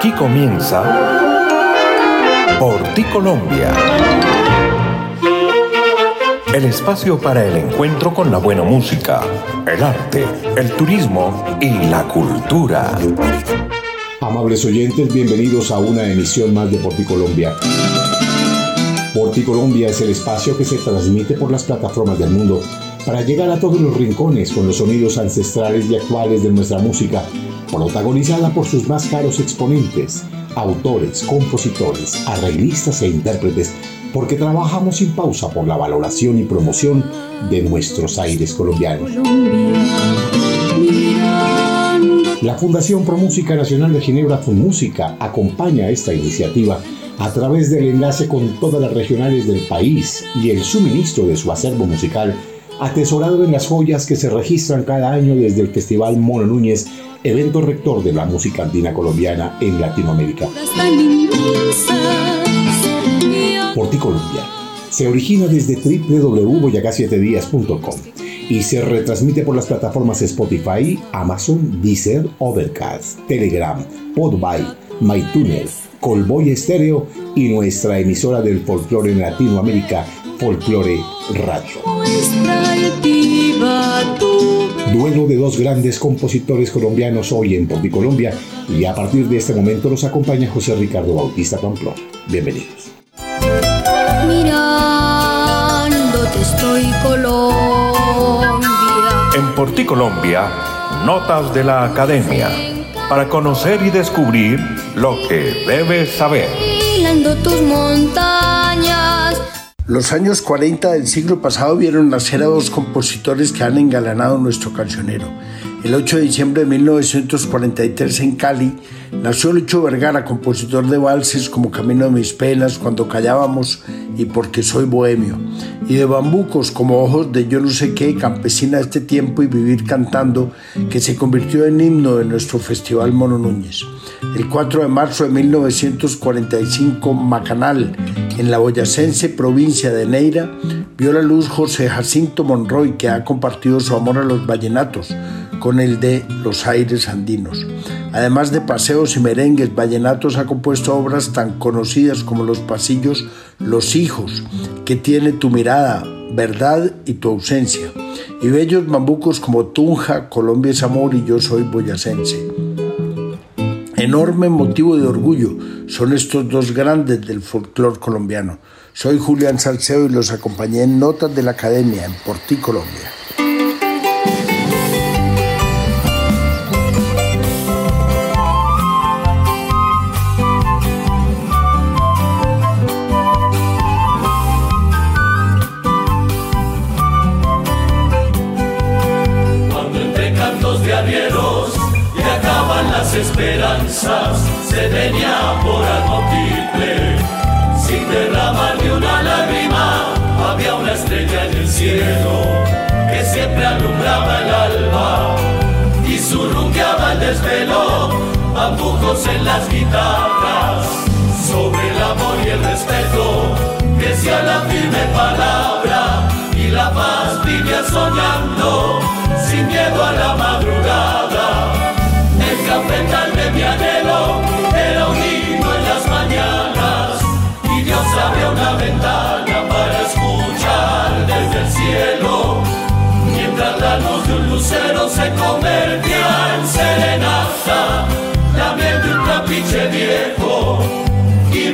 Aquí comienza Por ti Colombia. El espacio para el encuentro con la buena música, el arte, el turismo y la cultura. Amables oyentes, bienvenidos a una emisión más de Por ti Colombia. Por ti Colombia es el espacio que se transmite por las plataformas del mundo para llegar a todos los rincones con los sonidos ancestrales y actuales de nuestra música, protagonizada por sus más caros exponentes, autores, compositores, arreglistas e intérpretes, porque trabajamos sin pausa por la valoración y promoción de nuestros aires colombianos. La Fundación Pro Música Nacional de Ginebra Música acompaña esta iniciativa a través del enlace con todas las regionales del país y el suministro de su acervo musical atesorado en las joyas que se registran cada año desde el Festival Mono Núñez, evento rector de la música andina colombiana en Latinoamérica. Por ti Colombia se origina desde www.boyacá7días.com y se retransmite por las plataformas Spotify, Amazon, Deezer, Overcast, Telegram, Podbay, MyTuner, Colboy Estéreo y nuestra emisora del folclore en Latinoamérica, Folklore Radio. Duelo de dos grandes compositores colombianos hoy en Pompi Colombia y a partir de este momento los acompaña José Ricardo Bautista Pamplona. Bienvenidos. Mirándote estoy Colombia. En Porti Colombia, notas de la academia para conocer y descubrir lo que debes saber. tus montañas los años 40 del siglo pasado vieron nacer a dos compositores que han engalanado nuestro cancionero. El 8 de diciembre de 1943 en Cali nació Lucho Vergara, compositor de valses como Camino de mis penas, Cuando callábamos y Porque soy bohemio, y de bambucos como Ojos de yo no sé qué, Campesina de este tiempo y Vivir cantando, que se convirtió en himno de nuestro Festival Mono Núñez. El 4 de marzo de 1945, Macanal, en la boyacense provincia de Neira, vio la luz José Jacinto Monroy, que ha compartido su amor a los vallenatos con el de los aires andinos. Además de y merengues, Vallenatos ha compuesto obras tan conocidas como Los Pasillos, Los Hijos, que tiene tu mirada, verdad y tu ausencia, y bellos bambucos como Tunja, Colombia es amor y yo soy boyacense. Enorme motivo de orgullo son estos dos grandes del folclore colombiano. Soy Julián Salceo y los acompañé en Notas de la Academia en Porti, Colombia. Las guitarras, sobre el amor y el respeto, decía la firme palabra y la paz vivía soñando, sin miedo a la madrugada. Cafetal de mi anhelo era un himno en las mañanas y Dios abrió una ventana para escuchar desde el cielo. Mientras la luz de un lucero se convertía en serenata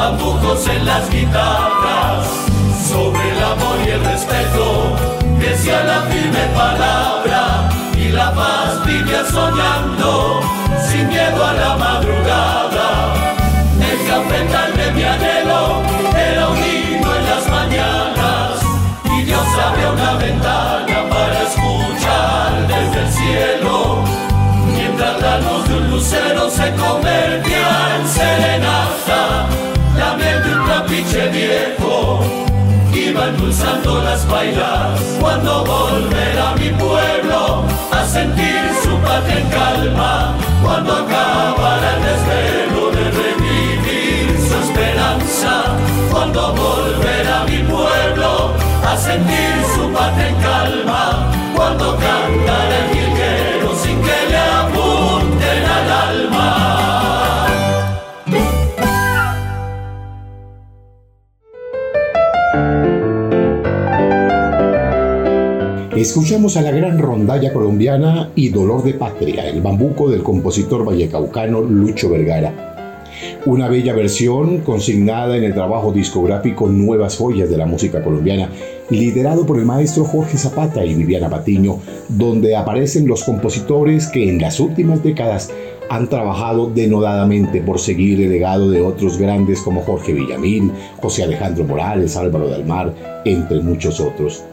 bambucos en las guitarras, sobre el amor y el respeto, que sea la firme palabra y la paz vive soñando, sin miedo a la madrugada. El cafetal de mi anhelo era un himno en las mañanas y Dios abrió una ventana para escuchar desde el cielo, mientras la luz de un lucero se convertía en serenata iba endulzando las bailas. Cuando volverá mi pueblo a sentir su patria en calma, cuando acabará el desvelo de revivir su esperanza, cuando volverá mi pueblo a sentir Escuchamos a la gran rondalla colombiana y Dolor de Patria, el bambuco del compositor vallecaucano Lucho Vergara. Una bella versión consignada en el trabajo discográfico Nuevas Joyas de la Música Colombiana, liderado por el maestro Jorge Zapata y Viviana Patiño, donde aparecen los compositores que en las últimas décadas han trabajado denodadamente por seguir el legado de otros grandes como Jorge Villamil, José Alejandro Morales, Álvaro del Mar, entre muchos otros.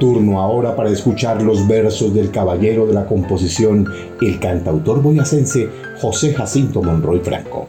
Turno ahora para escuchar los versos del caballero de la composición, el cantautor boyacense José Jacinto Monroy Franco.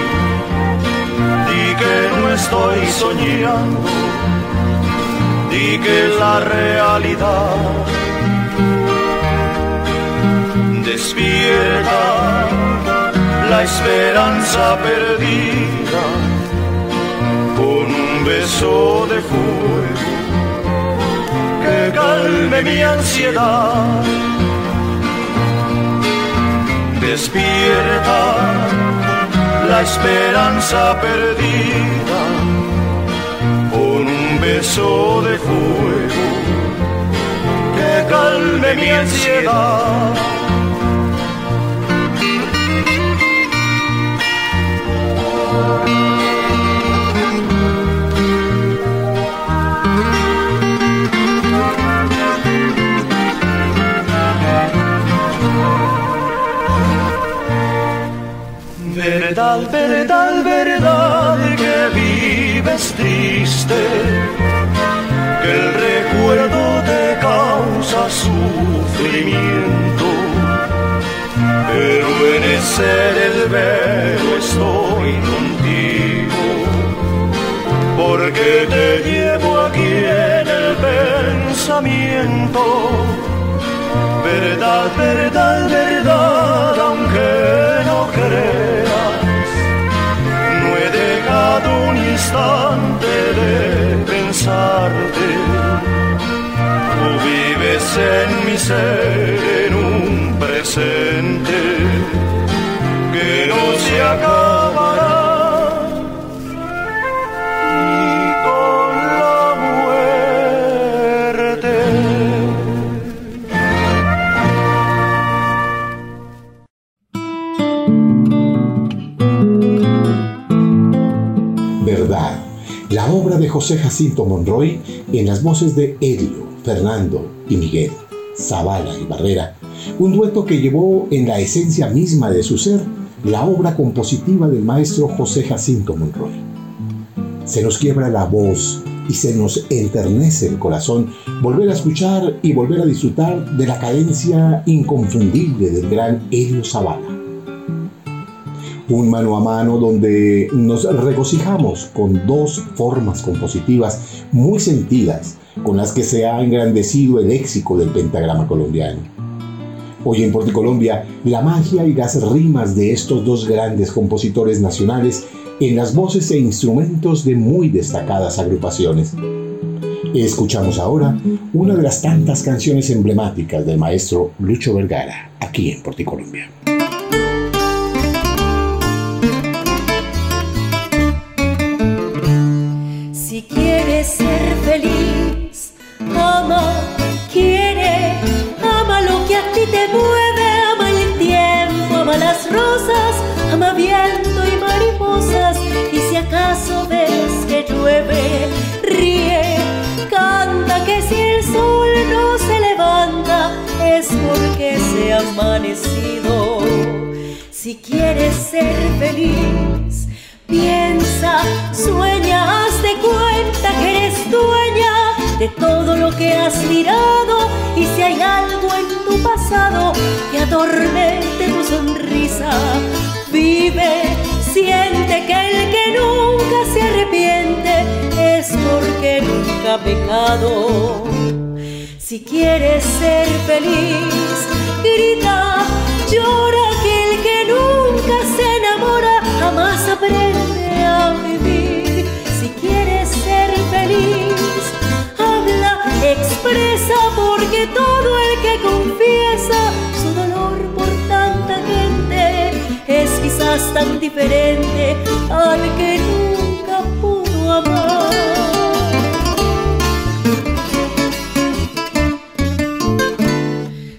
que no estoy soñando, di que la realidad. Despierta la esperanza perdida con un beso de fuego que calme mi ansiedad. Despierta la esperanza perdida. Con un beso de fuego que calme mi ansiedad. Verdad que vives triste, que el recuerdo te causa sufrimiento, pero en ese del velo estoy contigo, porque te llevo aquí en el pensamiento. Verdad, verdad, verdad, instante de pensarte. Tú vives en mi ser, en un presente que no se acabará. José Jacinto Monroy en las voces de Elio, Fernando y Miguel, Zavala y Barrera, un dueto que llevó en la esencia misma de su ser la obra compositiva del maestro José Jacinto Monroy. Se nos quiebra la voz y se nos enternece el corazón volver a escuchar y volver a disfrutar de la cadencia inconfundible del gran Elio Zavala un mano a mano donde nos regocijamos con dos formas compositivas muy sentidas, con las que se ha engrandecido el léxico del pentagrama colombiano. Hoy en Porticolombia, la magia y las rimas de estos dos grandes compositores nacionales en las voces e instrumentos de muy destacadas agrupaciones. Escuchamos ahora una de las tantas canciones emblemáticas del maestro Lucho Vergara, aquí en Porticolombia. Si ser feliz, ama, quiere, ama lo que a ti te mueve, ama el tiempo, ama las rosas, ama viento y mariposas, y si acaso ves que llueve, ríe, canta que si el sol no se levanta es porque se ha amanecido. Si quieres ser feliz, piensa, sueña, haz de cuenta que eres dueña de todo lo que has mirado y si hay algo en tu pasado que atormente tu sonrisa, vive, siente que el que nunca se arrepiente es porque nunca ha pecado. Si quieres ser feliz, grita, llora que el que nunca se todo el que confiesa su dolor por tanta gente es quizás tan diferente al que nunca pudo amar.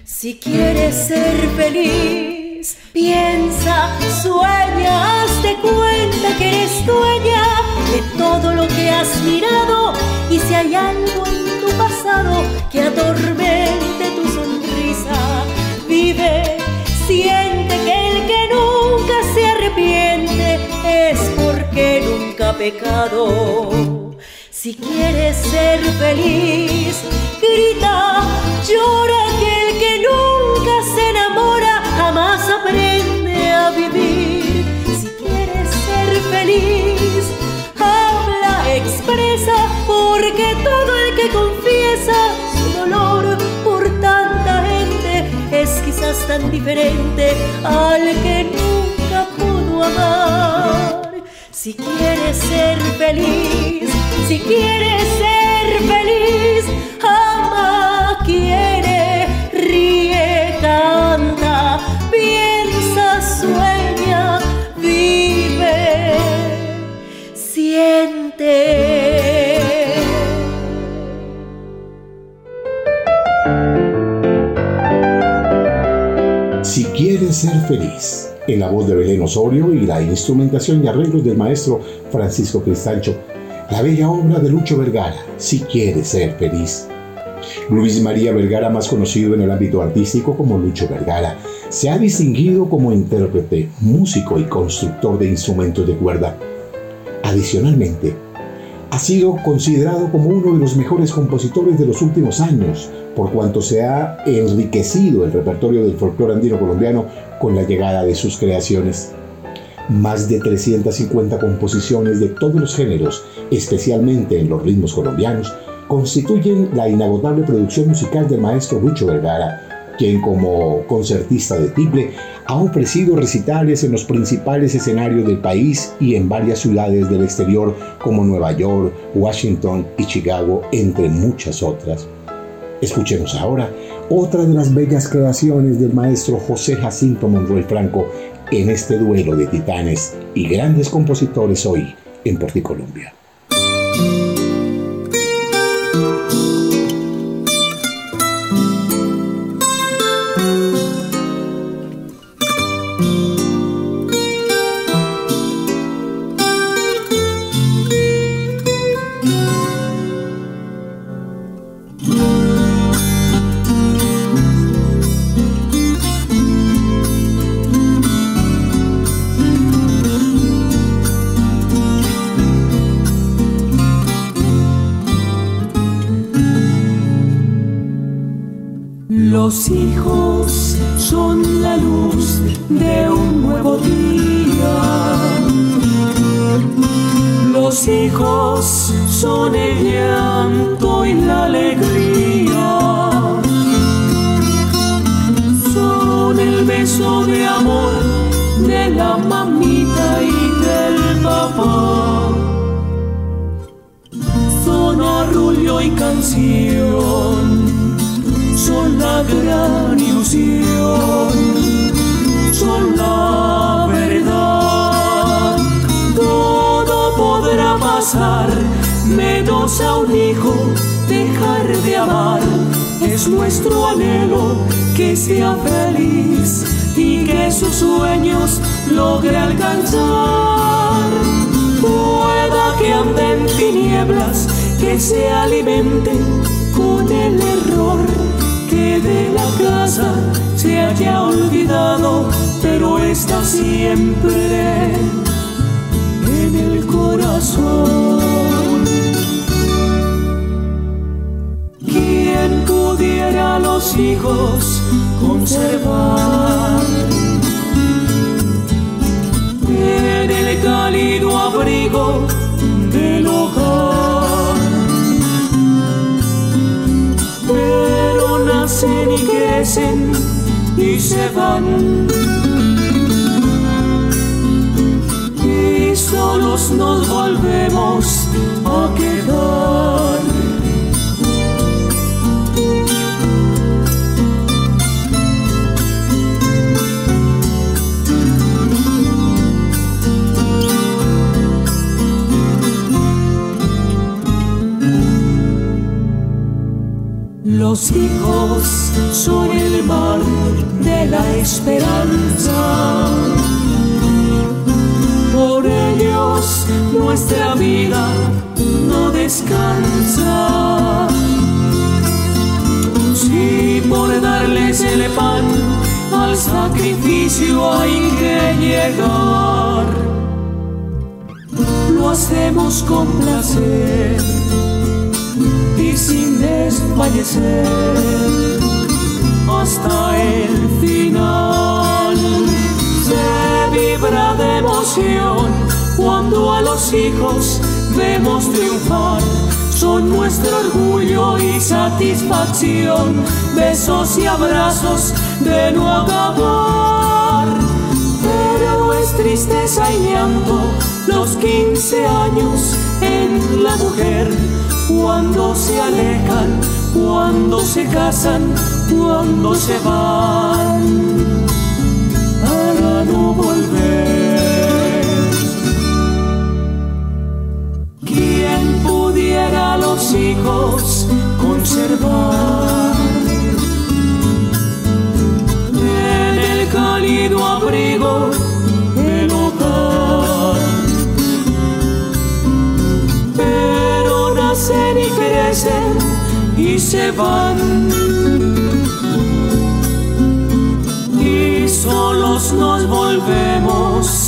Si quieres ser feliz, piensa, sueña, hazte cuenta que eres dueña de todo lo que has mirado y si hay algo atormente tu sonrisa, vive, siente que el que nunca se arrepiente es porque nunca ha pecado. Si quieres ser feliz, grita, llora que el que nunca se enamora jamás aprende a vivir. Si quieres ser feliz, tan diferente al que nunca pudo amar. Si quieres ser feliz, si quieres ser ser feliz, en la voz de Belén Osorio y la instrumentación y arreglos del maestro Francisco Cristancho, la bella obra de Lucho Vergara, Si quieres ser feliz. Luis María Vergara, más conocido en el ámbito artístico como Lucho Vergara, se ha distinguido como intérprete, músico y constructor de instrumentos de cuerda. Adicionalmente, ha sido considerado como uno de los mejores compositores de los últimos años, por cuanto se ha enriquecido el repertorio del folclore andino colombiano con la llegada de sus creaciones. Más de 350 composiciones de todos los géneros, especialmente en los ritmos colombianos, constituyen la inagotable producción musical del maestro Lucho Vergara, quien como concertista de tiple ha ofrecido recitales en los principales escenarios del país y en varias ciudades del exterior como Nueva York, Washington y Chicago, entre muchas otras. Escuchemos ahora otra de las bellas creaciones del maestro José Jacinto Monroy Franco en este duelo de titanes y grandes compositores hoy en Porticolombia. Los solos nos volvemos a quedar. Los hijos son el mar de la esperanza. Por nuestra vida no descansa. Si por darles el pan al sacrificio hay que llegar, lo hacemos con placer y sin desfallecer hasta el final. Se vibra de emoción cuando a los hijos vemos triunfar. Son nuestro orgullo y satisfacción, besos y abrazos de no acabar. Pero es tristeza y llanto los 15 años en la mujer cuando se alejan, cuando se casan, cuando se van, para no volver. Hijos conservar? En el cálido abrigo del hogar. Pero nacen y crecen y se van. Y solos nos volvemos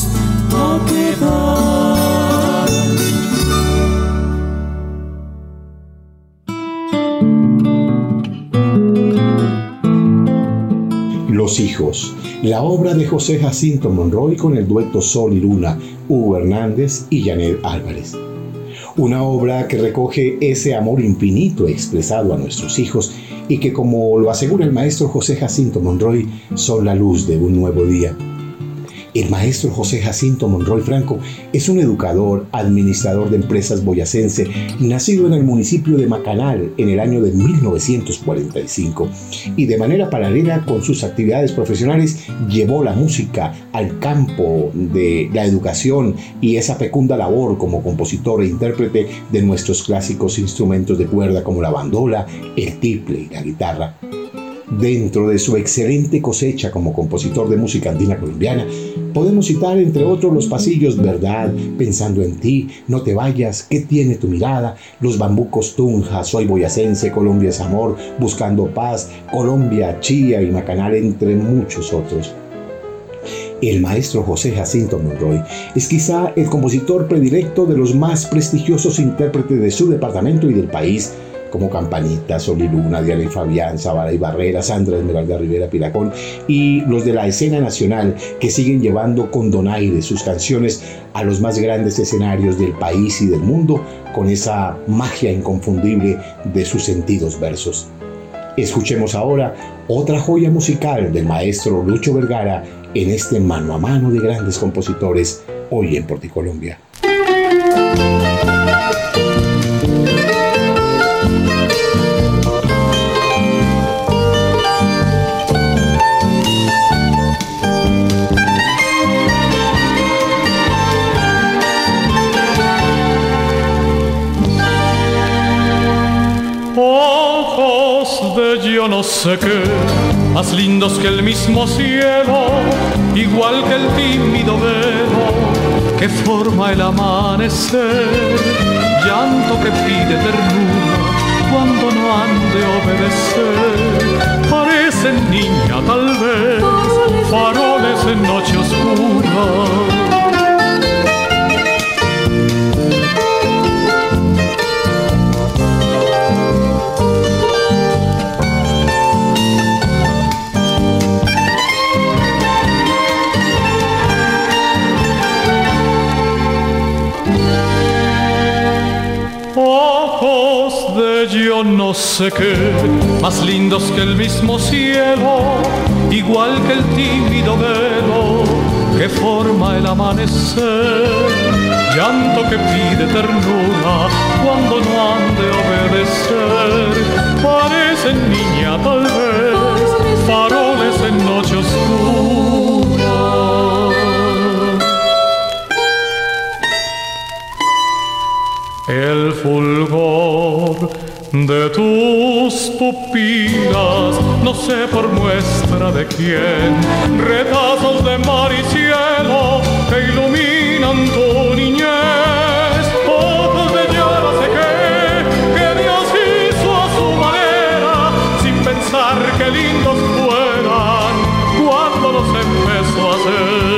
Los hijos, la obra de José Jacinto Monroy con el dueto Sol y Luna, Hugo Hernández y Janet Álvarez. Una obra que recoge ese amor infinito expresado a nuestros hijos y que, como lo asegura el maestro José Jacinto Monroy, son la luz de un nuevo día. El maestro José Jacinto Monroy Franco es un educador, administrador de empresas boyacense, nacido en el municipio de Macanal en el año de 1945 y de manera paralela con sus actividades profesionales llevó la música al campo de la educación y esa fecunda labor como compositor e intérprete de nuestros clásicos instrumentos de cuerda como la bandola, el tiple y la guitarra. Dentro de su excelente cosecha como compositor de música andina colombiana, podemos citar entre otros Los Pasillos Verdad, Pensando en ti, No te vayas, ¿Qué tiene tu mirada? Los Bambucos Tunja, Soy Boyacense, Colombia es Amor, Buscando Paz, Colombia, Chía y Macanal, entre muchos otros. El maestro José Jacinto Monroy es quizá el compositor predilecto de los más prestigiosos intérpretes de su departamento y del país, como Campanita, Sol y Luna, Diana y Fabián, Zabara y Barrera, Sandra Esmeralda Rivera Piracón y los de la escena nacional que siguen llevando con donaire sus canciones a los más grandes escenarios del país y del mundo con esa magia inconfundible de sus sentidos versos. Escuchemos ahora otra joya musical del maestro Lucho Vergara en este mano a mano de grandes compositores hoy en Porticolombia. yo sé qué, más lindos que el mismo cielo, igual que el tímido velo que forma el amanecer, llanto que pide ternura cuando no han de obedecer, parecen niña tal vez, faroles en noche oscura yo no sé qué, más lindos que el mismo cielo, igual que el tímido velo que forma el amanecer, llanto que pide ternura cuando no han de obedecer, parecen niña tal vez, faroles en noche oscura. El fulgor de tus pupilas, no sé por muestra de quién, retazos de mar y cielo que iluminan tu niñez, ojos de no sé qué, que Dios hizo a su manera, sin pensar que lindos fueran cuando los empezó a hacer.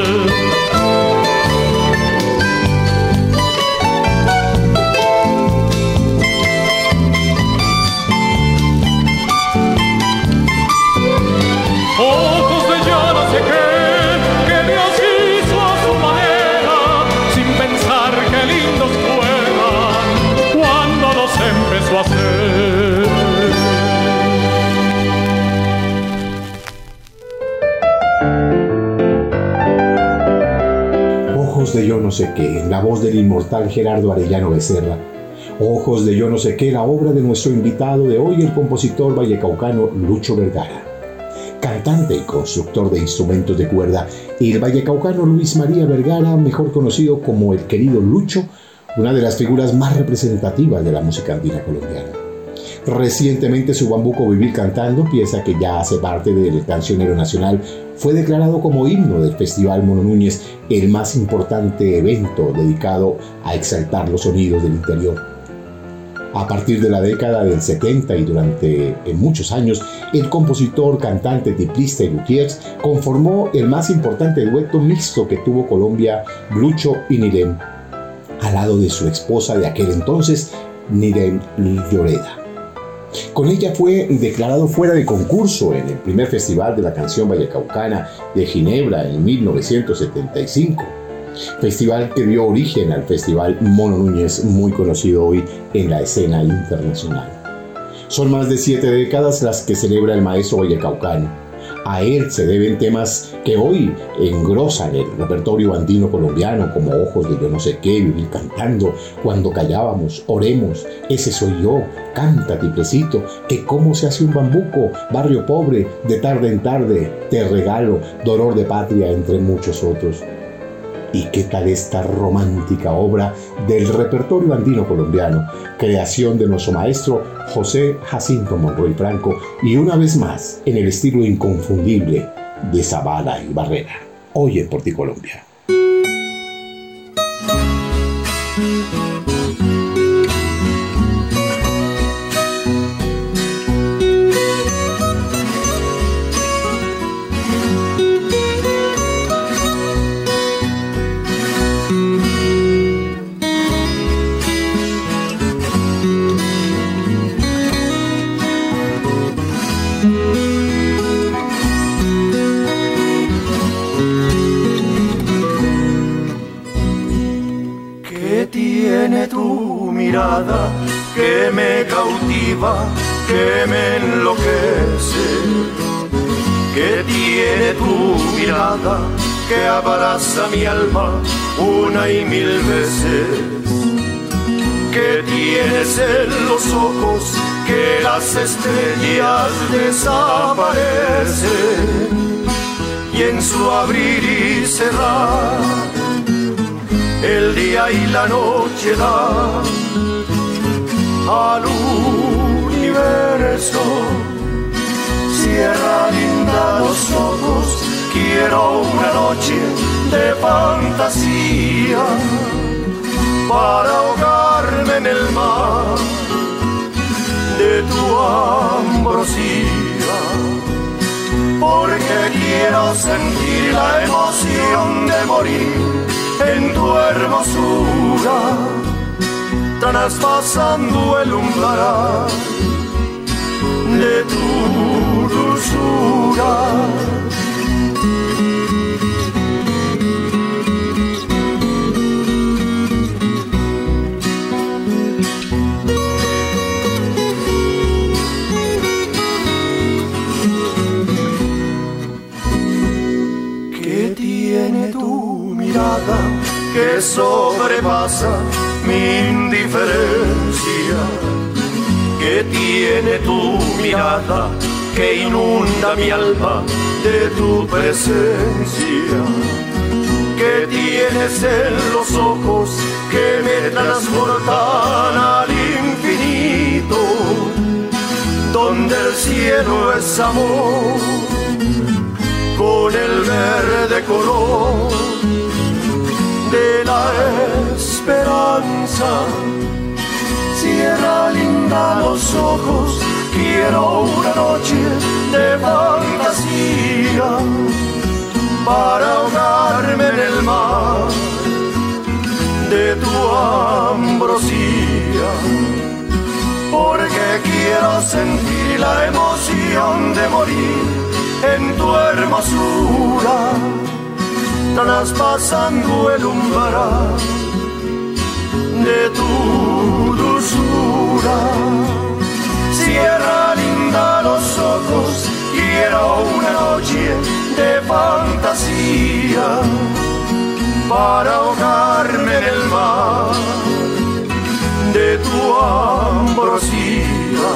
No sé qué, la voz del inmortal Gerardo Arellano Becerra. Ojos de yo no sé qué, la obra de nuestro invitado de hoy, el compositor vallecaucano Lucho Vergara. Cantante y constructor de instrumentos de cuerda, el vallecaucano Luis María Vergara, mejor conocido como el querido Lucho, una de las figuras más representativas de la música andina colombiana. Recientemente su Bambuco Vivir Cantando, pieza que ya hace parte del cancionero nacional, fue declarado como himno del Festival Mono Núñez, el más importante evento dedicado a exaltar los sonidos del interior. A partir de la década del 70 y durante muchos años, el compositor, cantante, tiplista y luthier conformó el más importante dueto mixto que tuvo Colombia, Lucho y Nirem, al lado de su esposa de aquel entonces, Nirem Lloreda. Con ella fue declarado fuera de concurso en el primer Festival de la Canción Vallecaucana de Ginebra en 1975. Festival que dio origen al Festival Mono Núñez, muy conocido hoy en la escena internacional. Son más de siete décadas las que celebra el maestro vallecaucano a él se deben temas que hoy engrosan el repertorio andino colombiano, como Ojos de yo no sé qué, Vivir cantando, Cuando callábamos, Oremos, Ese soy yo, Canta tiplecito, que cómo se hace un bambuco, Barrio pobre, de tarde en tarde, Te regalo, Dolor de patria, entre muchos otros. ¿Y qué tal esta romántica obra del repertorio andino colombiano, creación de nuestro maestro José Jacinto Monroy Franco y una vez más en el estilo inconfundible de Zavala y Barrera, hoy en Porticolombia? viva que abraza mi alma una y mil veces, que tienes en los ojos que las estrellas desaparecen y en su abrir y cerrar el día y la noche dan al universo. Cierra linda los ojos, quiero una noche de fantasía para ahogarme en el mar de tu ambrosía. Porque quiero sentir la emoción de morir en tu hermosura traspasando el umbral de tu dulzura. Que sobrepasa mi indiferencia que tiene tu mirada que inunda mi alma de tu presencia que tienes en los ojos que me transportan al infinito donde el cielo es amor con el verde color de la esperanza. Cierra linda los ojos, quiero una noche de fantasía para ahogarme en el mar de tu ambrosía. Porque quiero sentir la emoción de morir en tu hermosura traspasando el umbral de tu dulzura. Cierra linda los ojos, quiero una noche de fantasía para ahogarme en el mar de tu ambrosía.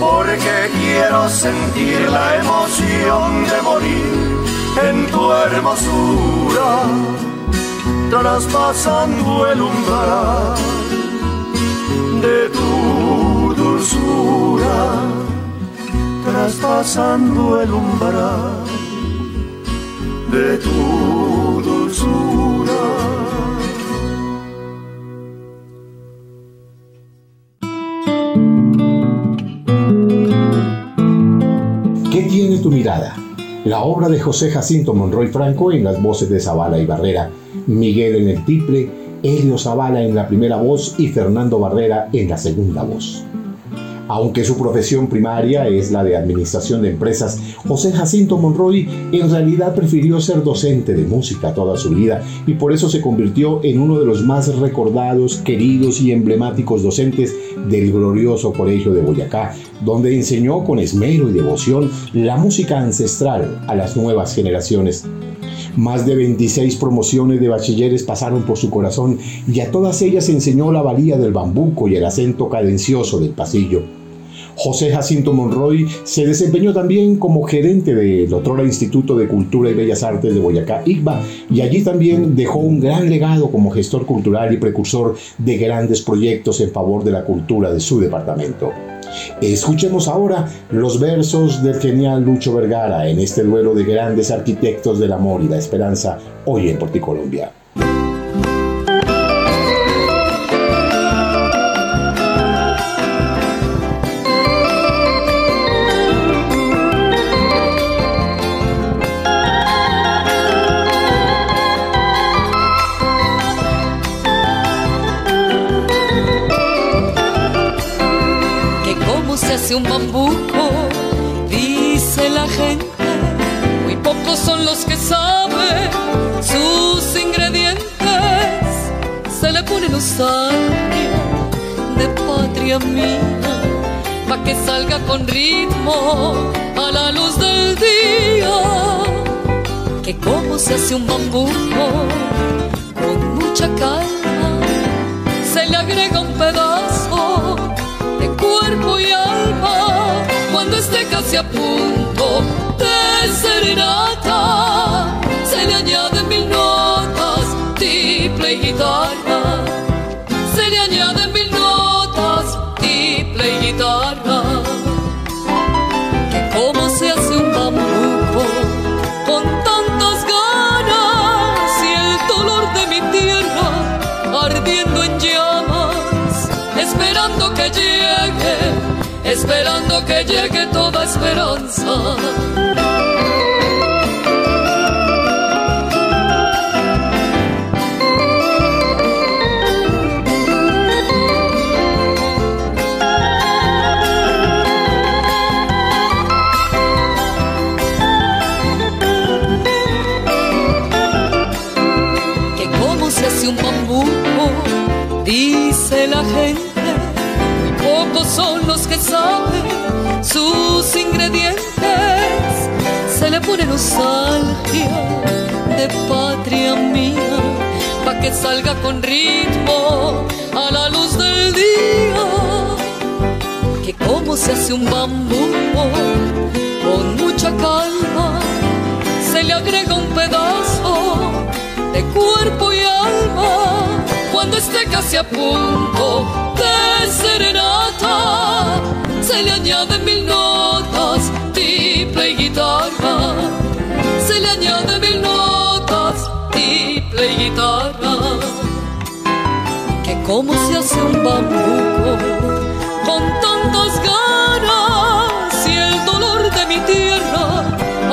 Porque quiero sentir la emoción de morir en tu hermosura, traspasando el umbral de tu dulzura, traspasando el umbral de tu dulzura. ¿Qué tiene tu mirada? La obra de José Jacinto Monroy Franco en las voces de Zavala y Barrera, Miguel en el tiple, Helio Zavala en la primera voz y Fernando Barrera en la segunda voz. Aunque su profesión primaria es la de administración de empresas, José Jacinto Monroy en realidad prefirió ser docente de música toda su vida y por eso se convirtió en uno de los más recordados, queridos y emblemáticos docentes del glorioso Colegio de Boyacá, donde enseñó con esmero y devoción la música ancestral a las nuevas generaciones. Más de 26 promociones de bachilleres pasaron por su corazón y a todas ellas enseñó la valía del bambuco y el acento cadencioso del pasillo. José Jacinto Monroy se desempeñó también como gerente del otrora Instituto de Cultura y Bellas Artes de Boyacá, ICBA, y allí también dejó un gran legado como gestor cultural y precursor de grandes proyectos en favor de la cultura de su departamento. Escuchemos ahora los versos del genial Lucho Vergara en este duelo de grandes arquitectos del amor y la esperanza hoy en Porticolombia. que salga con ritmo a la luz del día. Que como se hace un bambuco con mucha calma, se le agrega un pedazo de cuerpo y alma cuando esté casi a punto de serenata. Se le añaden mil notas, triple y guitarra. Esperando que llegue toda esperanza. que como se hace un bambuco, dice la gente, Pone nostalgia de patria mía, pa' que salga con ritmo a la luz del día. Que como se hace un bambuco, con mucha calma, se le agrega un pedazo de cuerpo y alma cuando esté casi a punto de serenata se le añaden mil notas triple y guitarra se le añaden mil notas y guitarra que como se hace un bambuco con tantas ganas y el dolor de mi tierra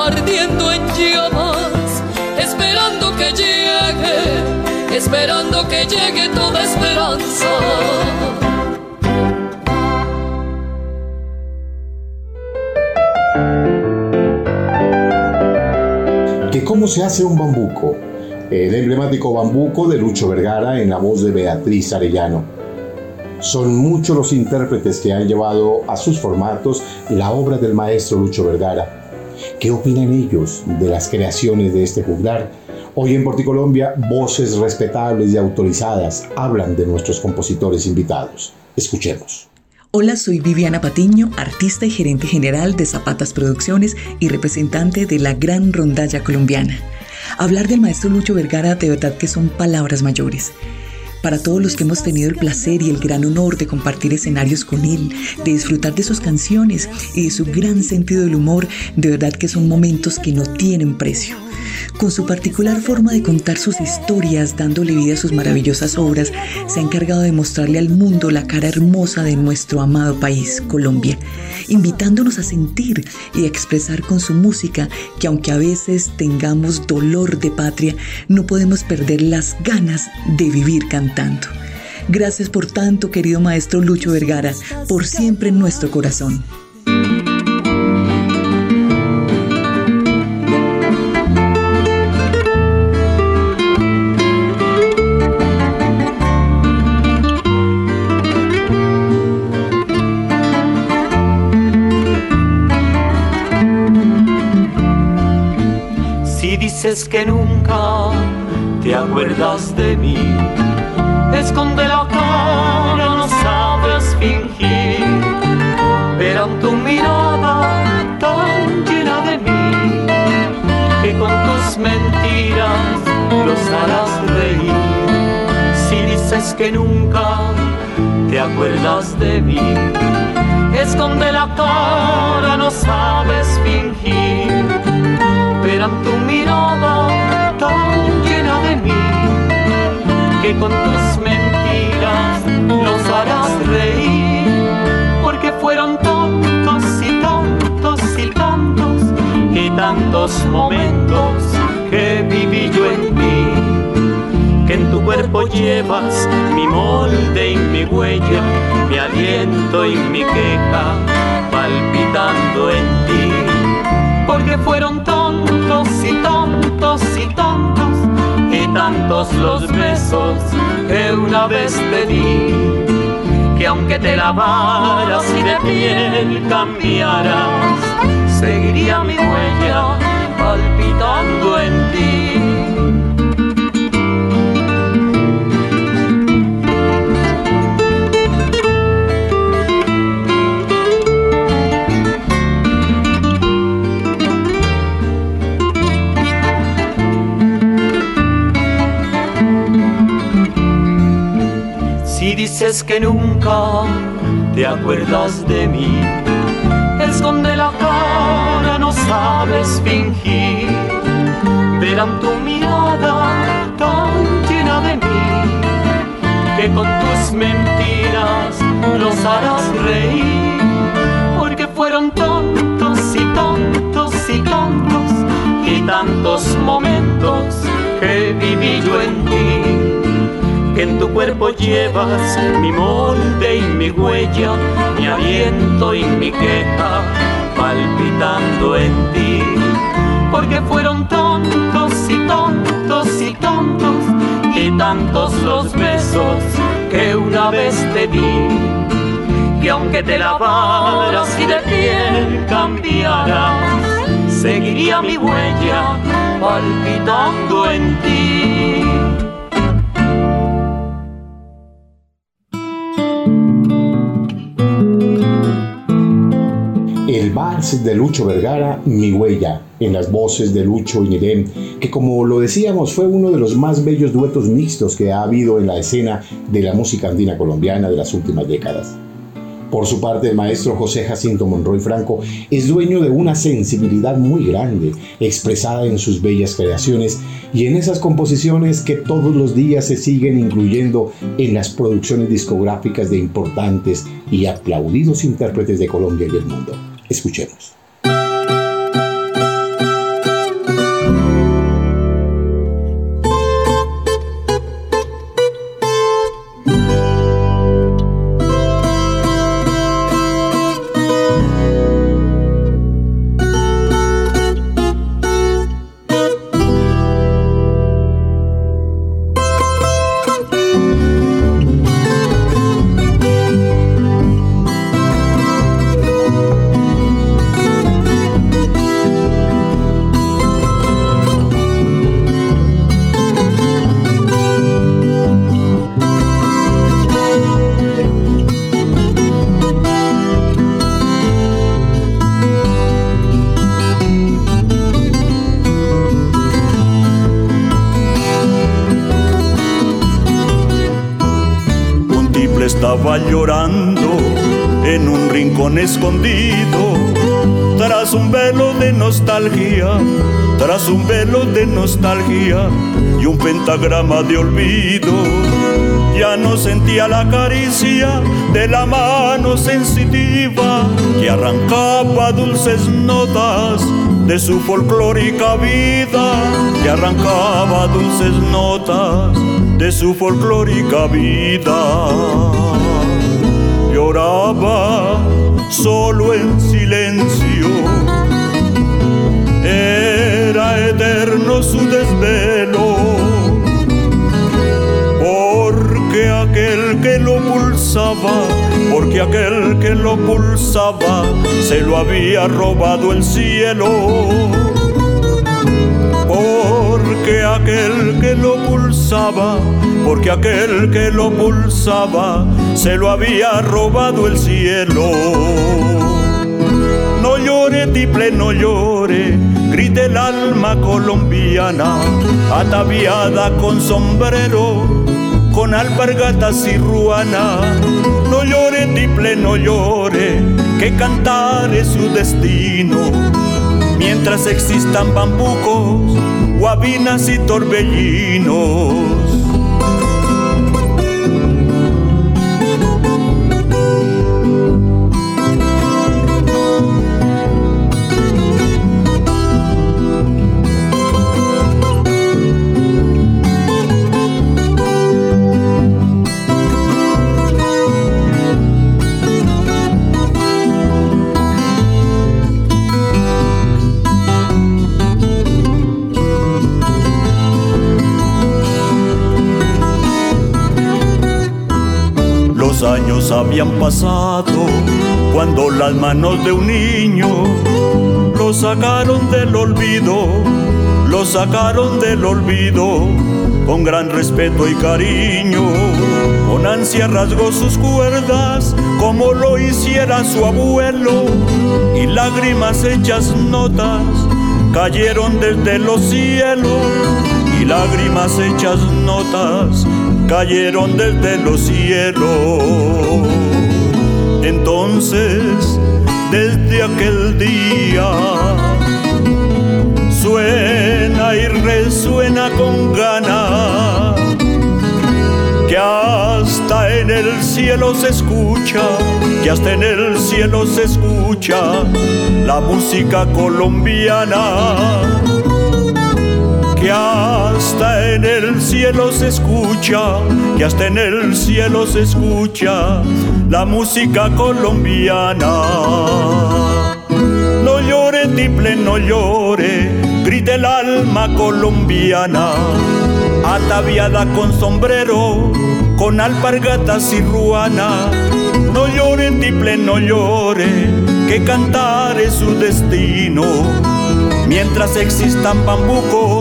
ardiendo en llamas esperando que llegue, esperando que llegue toda esperanza. Se hace un bambuco. El emblemático bambuco de Lucho Vergara en la voz de Beatriz Arellano. Son muchos los intérpretes que han llevado a sus formatos la obra del maestro Lucho Vergara. ¿Qué opinan ellos de las creaciones de este juglar? Hoy en Porticolombia, voces respetables y autorizadas hablan de nuestros compositores invitados. Escuchemos. Hola, soy Viviana Patiño, artista y gerente general de Zapatas Producciones y representante de la gran rondalla colombiana. Hablar del maestro Lucho Vergara de verdad que son palabras mayores. Para todos los que hemos tenido el placer y el gran honor de compartir escenarios con él, de disfrutar de sus canciones y de su gran sentido del humor, de verdad que son momentos que no tienen precio. Con su particular forma de contar sus historias, dándole vida a sus maravillosas obras, se ha encargado de mostrarle al mundo la cara hermosa de nuestro amado país, Colombia, invitándonos a sentir y a expresar con su música que aunque a veces tengamos dolor de patria, no podemos perder las ganas de vivir cantando. Gracias por tanto, querido maestro Lucho Vergara, por siempre en nuestro corazón. Dices que nunca te acuerdas de mí, esconde la cara, no sabes fingir, pero en tu mirada tan llena de mí, que con tus mentiras los harás reír. Si dices que nunca te acuerdas de mí, esconde la cara, no sabes fingir en tu mirada tan llena de mí, que con tus mentiras los harás reír, porque fueron tantos y tantos y tantos y tantos momentos que viví yo en ti, que en tu cuerpo llevas mi molde y mi huella, mi aliento y mi queja, palpitando en ti porque fueron tantos y tantos y tantos y tantos los besos que una vez te di, que aunque te lavaras y de piel cambiaras, seguiría mi huella palpitando en ti. Dices que nunca te acuerdas de mí. Esconde la cara, no sabes fingir. Verán tu mirada tan llena de mí que con tus mentiras los harás reír. Porque fueron tontos y tontos y tontos y tantos momentos que viví yo en ti en tu cuerpo llevas mi molde y mi huella, mi aliento y mi queja, palpitando en ti. Porque fueron tontos y tontos y tontos y tantos los besos que una vez te di. Que aunque te lavaras y de piel cambiaras, seguiría mi huella palpitando en ti. De Lucho Vergara, Mi Huella, en las voces de Lucho y Nirem, que como lo decíamos fue uno de los más bellos duetos mixtos que ha habido en la escena de la música andina colombiana de las últimas décadas. Por su parte, el maestro José Jacinto Monroy Franco es dueño de una sensibilidad muy grande, expresada en sus bellas creaciones y en esas composiciones que todos los días se siguen incluyendo en las producciones discográficas de importantes y aplaudidos intérpretes de Colombia y el mundo. Escuchemos. Llorando en un rincón escondido, tras un velo de nostalgia, tras un velo de nostalgia y un pentagrama de olvido. Ya no sentía la caricia de la mano sensitiva que arrancaba dulces notas de su folclórica vida, que arrancaba dulces notas de su folclórica vida. Lloraba solo en silencio. Era eterno su desvelo, porque aquel que lo pulsaba, porque aquel que lo pulsaba, se lo había robado el cielo porque aquel que lo pulsaba, porque aquel que lo pulsaba, se lo había robado el cielo. No llore, tiple, no llore, grite el alma colombiana, ataviada con sombrero, con alpargatas y ruana. No llore, tiple, no llore, que cantar es su destino mientras existan bambucos, guabinas y torbellinos. Habían pasado cuando las manos de un niño lo sacaron del olvido, lo sacaron del olvido con gran respeto y cariño. Con ansia rasgó sus cuerdas como lo hiciera su abuelo y lágrimas hechas notas cayeron desde los cielos y lágrimas hechas notas cayeron desde los cielos. Entonces, desde aquel día, suena y resuena con ganas que hasta en el cielo se escucha, que hasta en el cielo se escucha la música colombiana que hasta en el cielo se escucha, que hasta en el cielo se escucha la música colombiana. No llore, tiple, no llore, grite el alma colombiana, ataviada con sombrero, con alpargatas y ruana. No llore, tiple, no llore, que cantar es su destino. Mientras existan bambucos,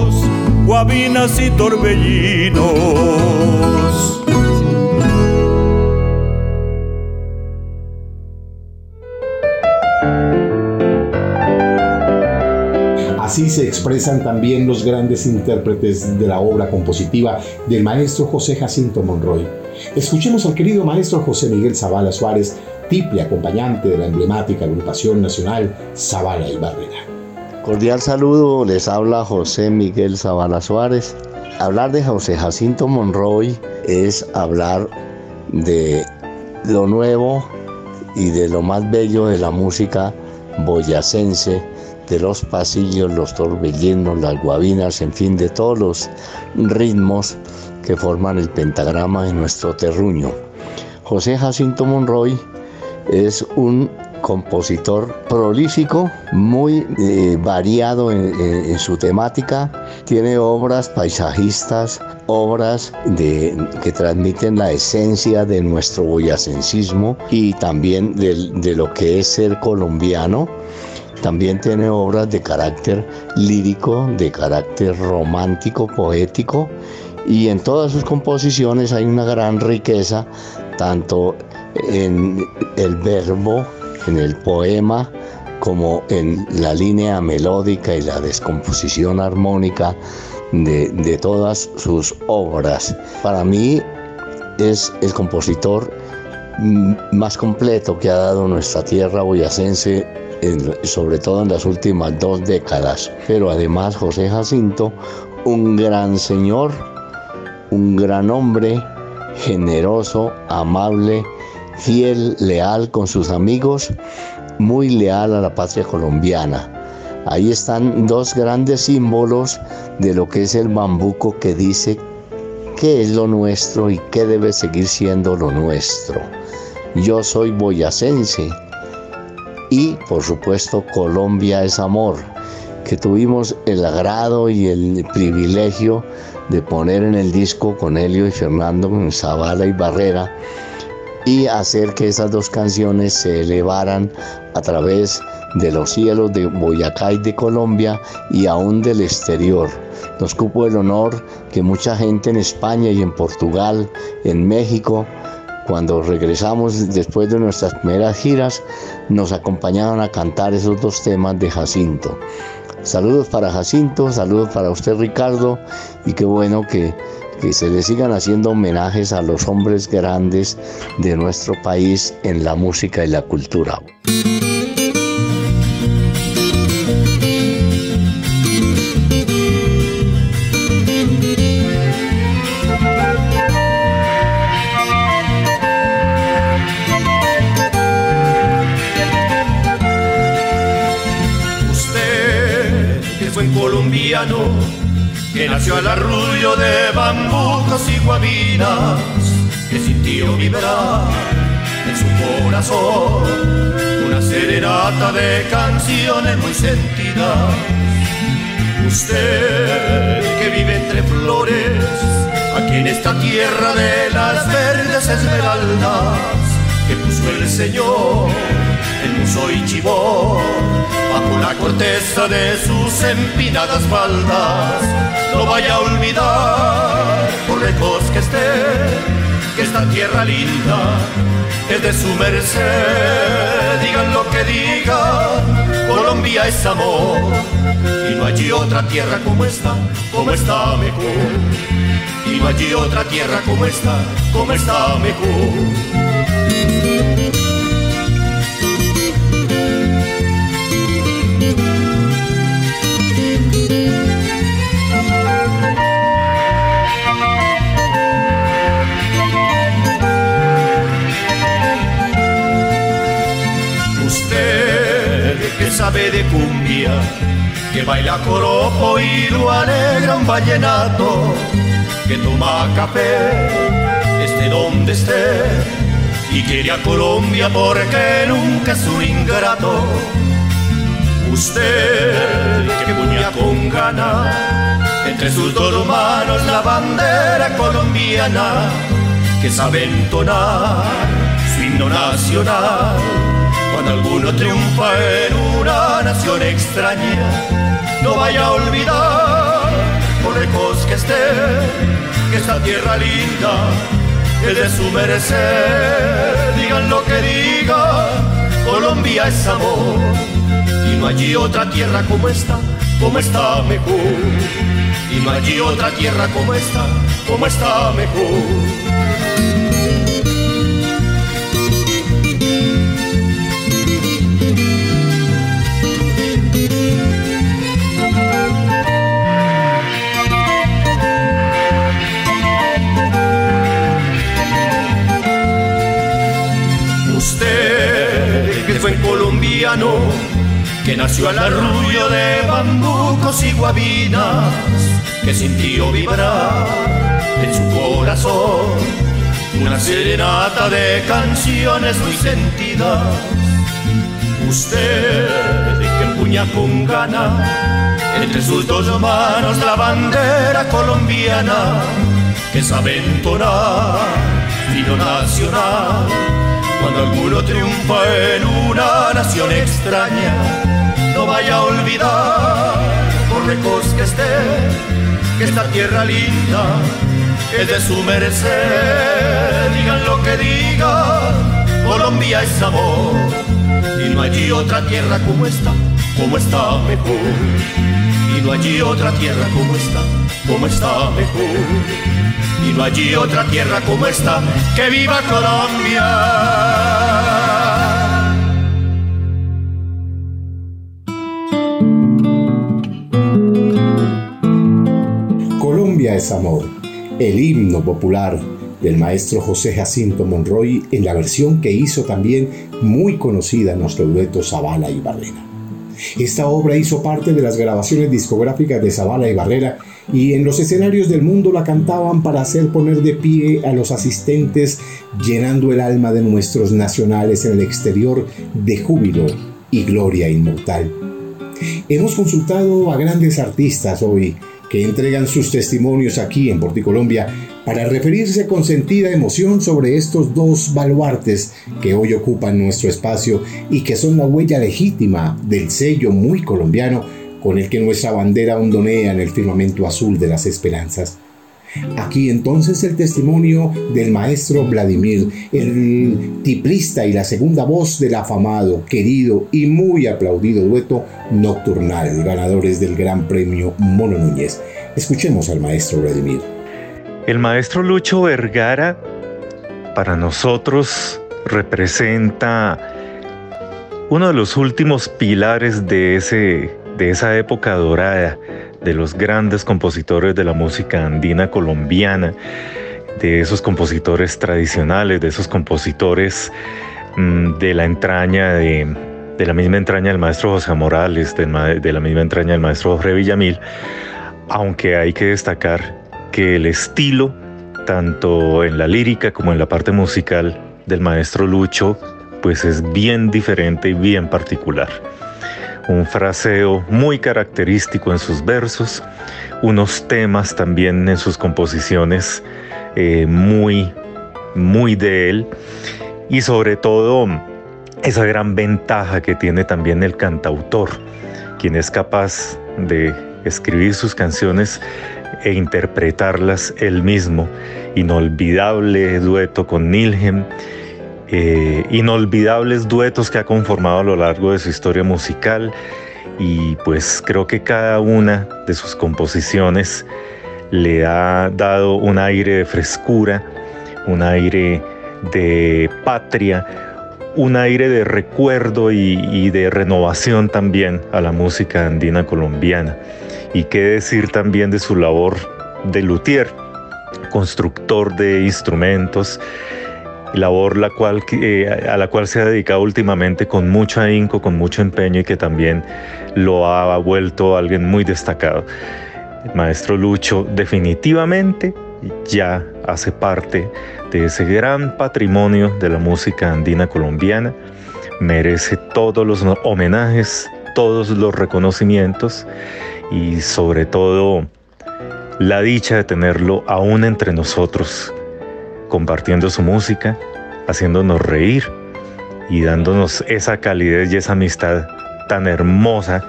guabinas y torbellinos. Así se expresan también los grandes intérpretes de la obra compositiva del maestro José Jacinto Monroy. Escuchemos al querido maestro José Miguel Zavala Suárez, triple acompañante de la emblemática agrupación nacional Zavala y Barrera. Cordial saludo, les habla José Miguel Zavala Suárez. Hablar de José Jacinto Monroy es hablar de lo nuevo y de lo más bello de la música boyacense, de los pasillos, los torbellinos, las guabinas, en fin, de todos los ritmos que forman el pentagrama en nuestro terruño. José Jacinto Monroy es un compositor prolífico, muy eh, variado en, su temática. Tiene obras paisajistas, obras de, que transmiten la esencia de nuestro boyacencismo y también de, de lo que es ser colombiano. También tiene obras de carácter lírico, de carácter romántico, poético, y en todas sus composiciones hay una gran riqueza, tanto en el verbo en el poema como en la línea melódica y la descomposición armónica de, todas sus obras. Para mí es el compositor más completo que ha dado nuestra tierra boyacense, sobre todo en las últimas dos décadas. Pero además José Jacinto, un gran señor, un gran hombre, generoso, amable, fiel, leal con sus amigos, muy leal a la patria colombiana. Ahí están dos grandes símbolos de lo que es el bambuco que dice qué es lo nuestro y qué debe seguir siendo lo nuestro. Yo soy boyacense y por supuesto Colombia es amor, que tuvimos el agrado y el privilegio de poner en el disco con Helio y Fernando, Zavala y Barrera, y hacer que esas dos canciones se elevaran a través de los cielos de Boyacá y de Colombia y aún del exterior. Nos cupo el honor que mucha gente en España y en Portugal, en México, cuando regresamos después de nuestras primeras giras, nos acompañaron a cantar esos dos temas de Jacinto. Saludos para Jacinto, saludos para usted Ricardo y qué bueno que que se le sigan haciendo homenajes a los hombres grandes de nuestro país en la música y la cultura. Nació el arrullo de bambucos y guabinas, que sintió vibrar en su corazón una serenata de canciones muy sentidas. Usted que vive entre flores, aquí en esta tierra de las verdes esmeraldas, que puso el Señor en un soy chivón bajo la corteza de sus empinadas faldas. No vaya a olvidar, por lejos que esté, que esta tierra linda es de su merced. Digan lo que digan, Colombia es amor y no hay otra tierra como esta, como está mejor. Y no hay otra tierra como esta, como está mejor. Sabe de cumbia, que baila corojo y lo alegra un vallenato, que toma café, esté donde esté, y quiere a Colombia porque nunca es un ingrato. Usted que puña con gana, entre sus dos manos la bandera colombiana, que sabe entonar su himno nacional cuando alguno triunfa en nación extraña, no vaya a olvidar, por lejos que esté, que esta tierra linda es de su merecer. Digan lo que digan, Colombia es amor, y no hay otra tierra como esta, como está mejor. Y no hay otra tierra como esta, como está mejor. Colombiano que nació al arrullo de bambucos y guabinas, que sintió vibrar en su corazón una serenata de canciones muy sentidas. Usted que empuña con gana entre sus dos manos la bandera colombiana que sabe entonar vino nacional cuando alguno triunfa en una nación extraña, no vaya a olvidar, por lejos que esté, que esta tierra linda es de su merced. Digan lo que digan, Colombia es amor, y no hay otra tierra como esta, como está mejor. Y no hay otra tierra como esta, como está mejor y no hay otra tierra como esta. ¡Que viva Colombia! Colombia es amor, el himno popular del maestro José Jacinto Monroy en la versión que hizo también muy conocida en nuestro dueto Zavala y Barrera. Esta obra hizo parte de las grabaciones discográficas de Zavala y Barrera y en los escenarios del mundo la cantaban para hacer poner de pie a los asistentes, llenando el alma de nuestros nacionales en el exterior de júbilo y gloria inmortal. Hemos consultado a grandes artistas hoy que entregan sus testimonios aquí en Porticolombia para referirse con sentida emoción sobre estos dos baluartes que hoy ocupan nuestro espacio y que son la huella legítima del sello muy colombiano con el que nuestra bandera hondonea en el firmamento azul de las esperanzas. Aquí entonces el testimonio del maestro Vladimir, el tiplista y la segunda voz del afamado, querido y muy aplaudido dueto Nocturnal, ganadores del Gran Premio Mono Núñez. Escuchemos al maestro Vladimir. El maestro Lucho Vergara para nosotros representa uno de los últimos pilares de ese de esa época dorada de los grandes compositores de la música andina colombiana, de esos compositores tradicionales, de esos compositores mm, de la entraña de, la misma entraña del maestro José Morales, de, de la misma entraña del maestro Jorge Villamil, aunque hay que destacar que el estilo, tanto en la lírica como en la parte musical del maestro Lucho, pues es bien diferente y bien particular un fraseo muy característico en sus versos, unos temas también en sus composiciones eh, muy, muy de él. y sobre todo esa gran ventaja que tiene también el cantautor, quien es capaz de escribir sus canciones e interpretarlas él mismo. Inolvidable dueto con Nilhem, eh, inolvidables duetos que ha conformado a lo largo de su historia musical y pues creo que cada una de sus composiciones le ha dado un aire de frescura, un aire de patria, un aire de recuerdo y, de renovación también a la música andina colombiana. Y qué decir también de su labor de luthier, constructor de instrumentos, labor la cual, eh, a la cual se ha dedicado últimamente con mucho ahínco, con mucho empeño y que también lo ha vuelto alguien muy destacado. El maestro Lucho definitivamente ya hace parte de ese gran patrimonio de la música andina colombiana, merece todos los homenajes, todos los reconocimientos y sobre todo la dicha de tenerlo aún entre nosotros, compartiendo su música, haciéndonos reír y dándonos esa calidez y esa amistad tan hermosa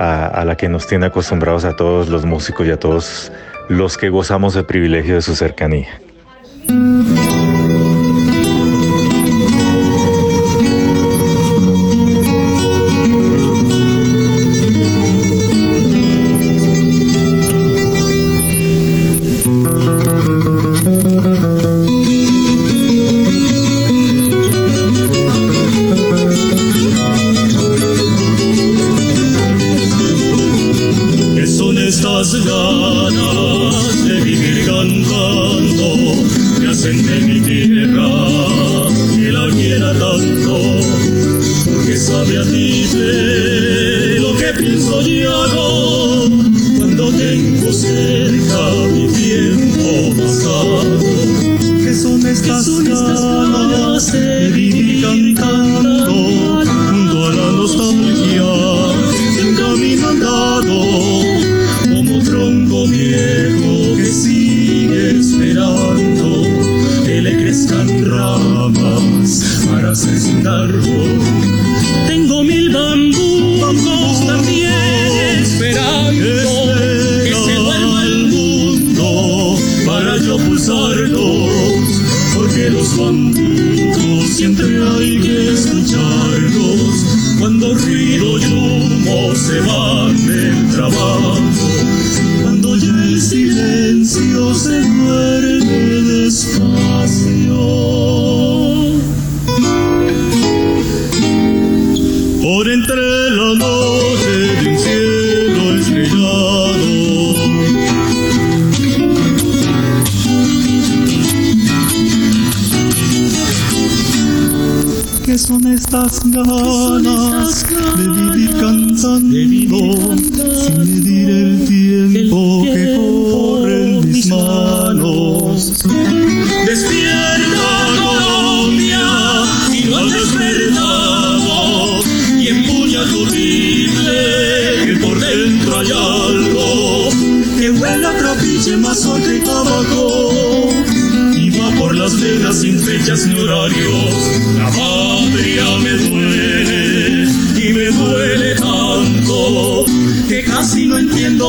a, la que nos tiene acostumbrados a todos los músicos y a todos los que gozamos del privilegio de su cercanía. que pienso llorar cuando tengo cerca mi tiempo pasado. Que son estas, ¿Qué ganas de Lord.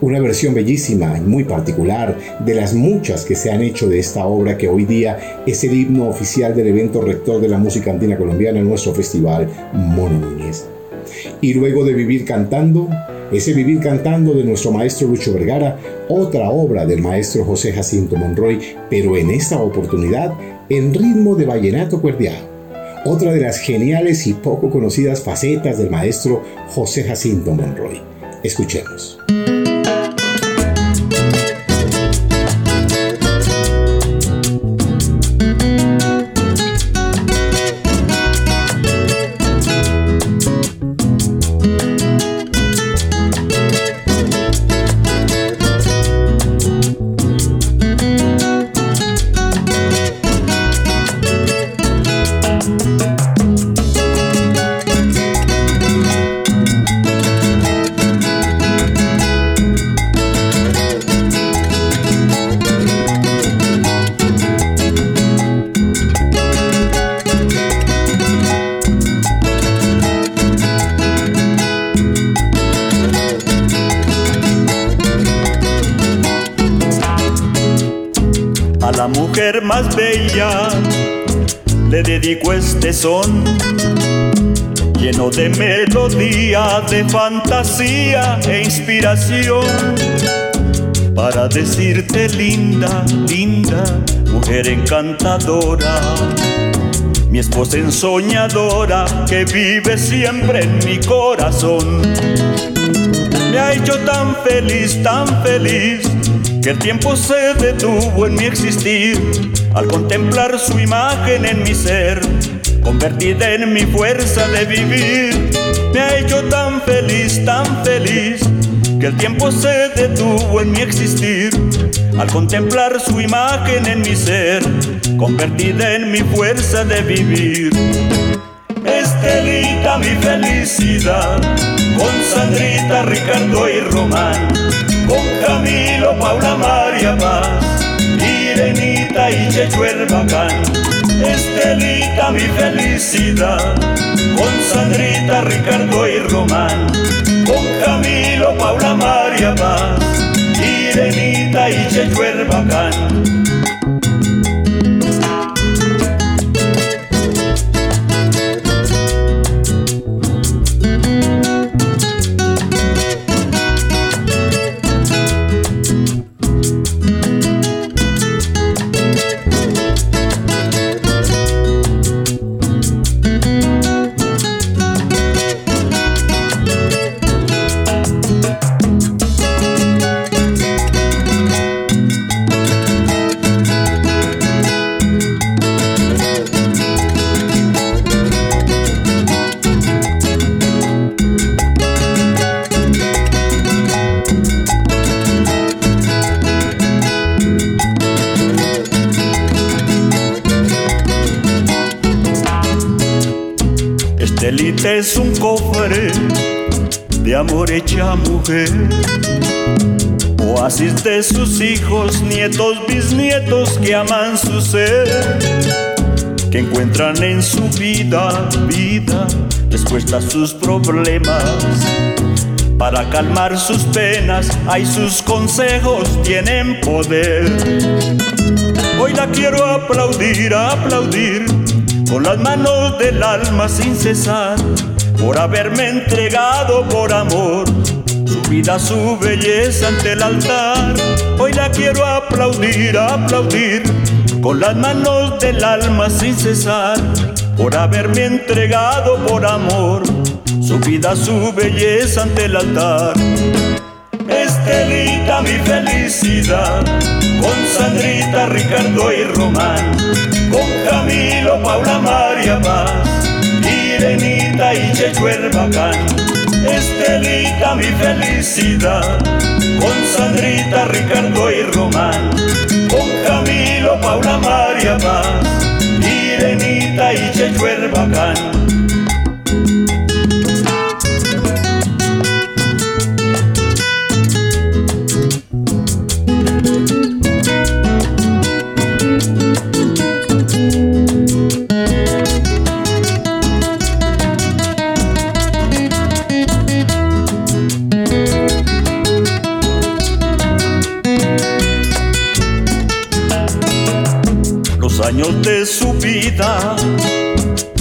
una versión bellísima y muy particular de las muchas que se han hecho de esta obra que hoy día es el himno oficial del evento rector de la música andina colombiana nuestro festival Mono Núñez. Y luego de Vivir Cantando, ese Vivir Cantando de nuestro maestro Lucho Vergara, otra obra del maestro José Jacinto Monroy, pero en esta oportunidad en ritmo de vallenato cuerdeado otra de las geniales y poco conocidas facetas del maestro José Jacinto Monroy. Escuchemos. De fantasía e inspiración, para decirte linda, linda, mujer encantadora mi esposa ensoñadora que vive siempre en mi corazón. Me ha hecho tan feliz, tan feliz, que el tiempo se detuvo en mi existir al contemplar su imagen en mi ser, convertida en mi fuerza de vivir. Me ha hecho tan feliz, tan feliz, que el tiempo se detuvo en mi existir al contemplar su imagen en mi ser, convertida en mi fuerza de vivir. Estelita, mi felicidad, con Sandrita, Ricardo y Román, con Camilo, Paula, María Paz, Irenita y Checho Bacán. Estelita, mi felicidad, con Sandrita, Ricardo y Román, con Camilo, Paula, María Paz, Irenita y Checho el de sus hijos, nietos, bisnietos que aman su ser. Que encuentran en su vida, vida, respuesta a sus problemas. Para calmar sus penas, hay sus consejos, tienen poder. Hoy la quiero aplaudir, aplaudir con las manos del alma sin cesar, por haberme entregado por amor vida, su belleza ante el altar. Hoy la quiero aplaudir, aplaudir, con las manos del alma sin cesar, por haberme entregado por amor su vida, su belleza ante el altar. Estelita, mi felicidad, con Sandrita, Ricardo y Román, con Camilo, Paula, María Paz, Irenita y Checho. Estelita, mi felicidad, con Sandrita, Ricardo y Román, con Camilo, Paula, María Paz, Irenita y Checho.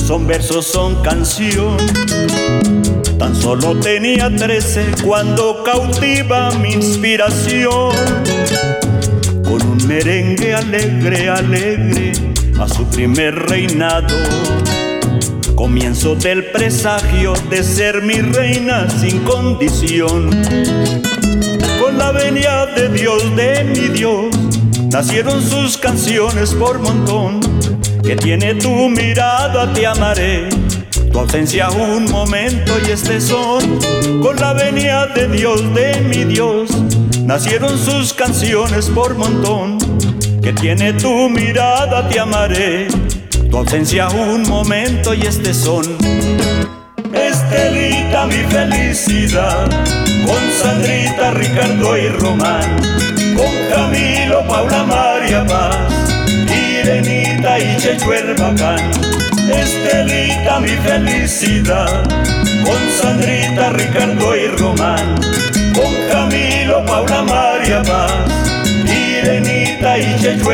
Son versos, son canción. Tan solo tenía trece cuando cautiva mi inspiración. Con un merengue alegre, alegre a su primer reinado. Comienzo del presagio de ser mi reina sin condición. Con la venia de Dios, de mi Dios Nacieron sus canciones por montón, que tiene tu mirada, te amaré. Tu ausencia un momento y este son, con la venia de Dios, de mi Dios. Nacieron sus canciones por montón, que tiene tu mirada, te amaré. Tu ausencia un momento y este son. Estelita, mi felicidad, con Sandrita, Ricardo y Román con Camilo, Paula, María Paz, Irenita y Checho Estelita mi felicidad, con Sandrita, Ricardo y Román, con Camilo, Paula, María Paz, sirenita y checho.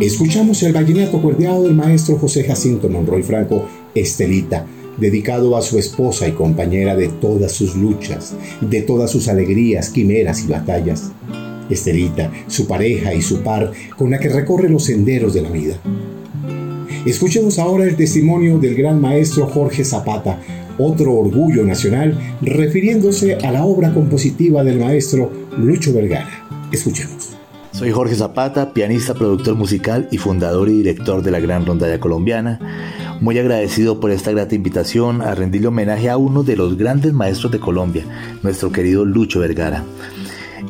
Escuchamos el vallenato cuerdeado del maestro José Jacinto Monroy Franco, Estelita, dedicado a su esposa y compañera de todas sus luchas, de todas sus alegrías, quimeras y batallas. Estelita, su pareja y su par con la que recorre los senderos de la vida. Escuchemos ahora el testimonio del gran maestro Jorge Zapata, otro orgullo nacional, refiriéndose a la obra compositiva del maestro Lucho Vergara. Escuchemos. Soy Jorge Zapata, pianista, productor musical y fundador y director de la Gran Rondalla Colombiana. Muy agradecido por esta grata invitación a rendirle homenaje a uno de los grandes maestros de Colombia, nuestro querido Lucho Vergara.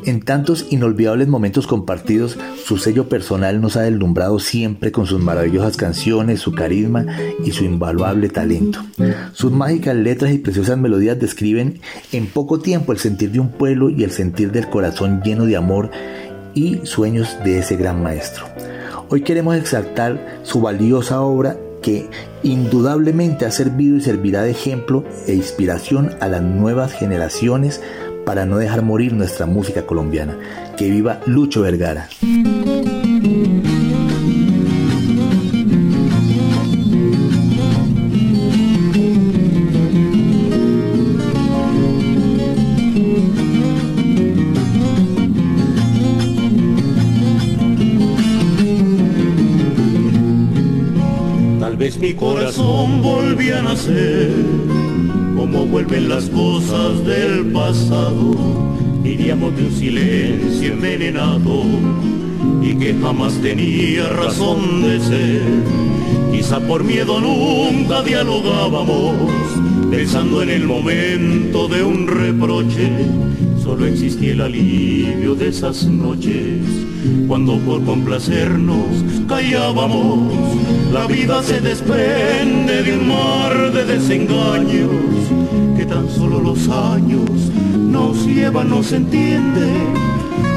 En tantos inolvidables momentos compartidos, su sello personal nos ha deslumbrado siempre con sus maravillosas canciones, su carisma y su invaluable talento. Sus mágicas letras y preciosas melodías describen en poco tiempo el sentir de un pueblo y el sentir del corazón lleno de amor y sueños de ese gran maestro. Hoy queremos exaltar su valiosa obra que indudablemente ha servido y servirá de ejemplo e inspiración a las nuevas generaciones para no dejar morir nuestra música colombiana. Que viva Lucho Vergara. Jamás tenía razón de ser. Quizá por miedo nunca dialogábamos, pensando en el momento de un reproche, solo existía el alivio de esas noches, cuando por complacernos callábamos la vida se desprende de un mar de desengaños que tan solo los años nos llevan, no se entiende.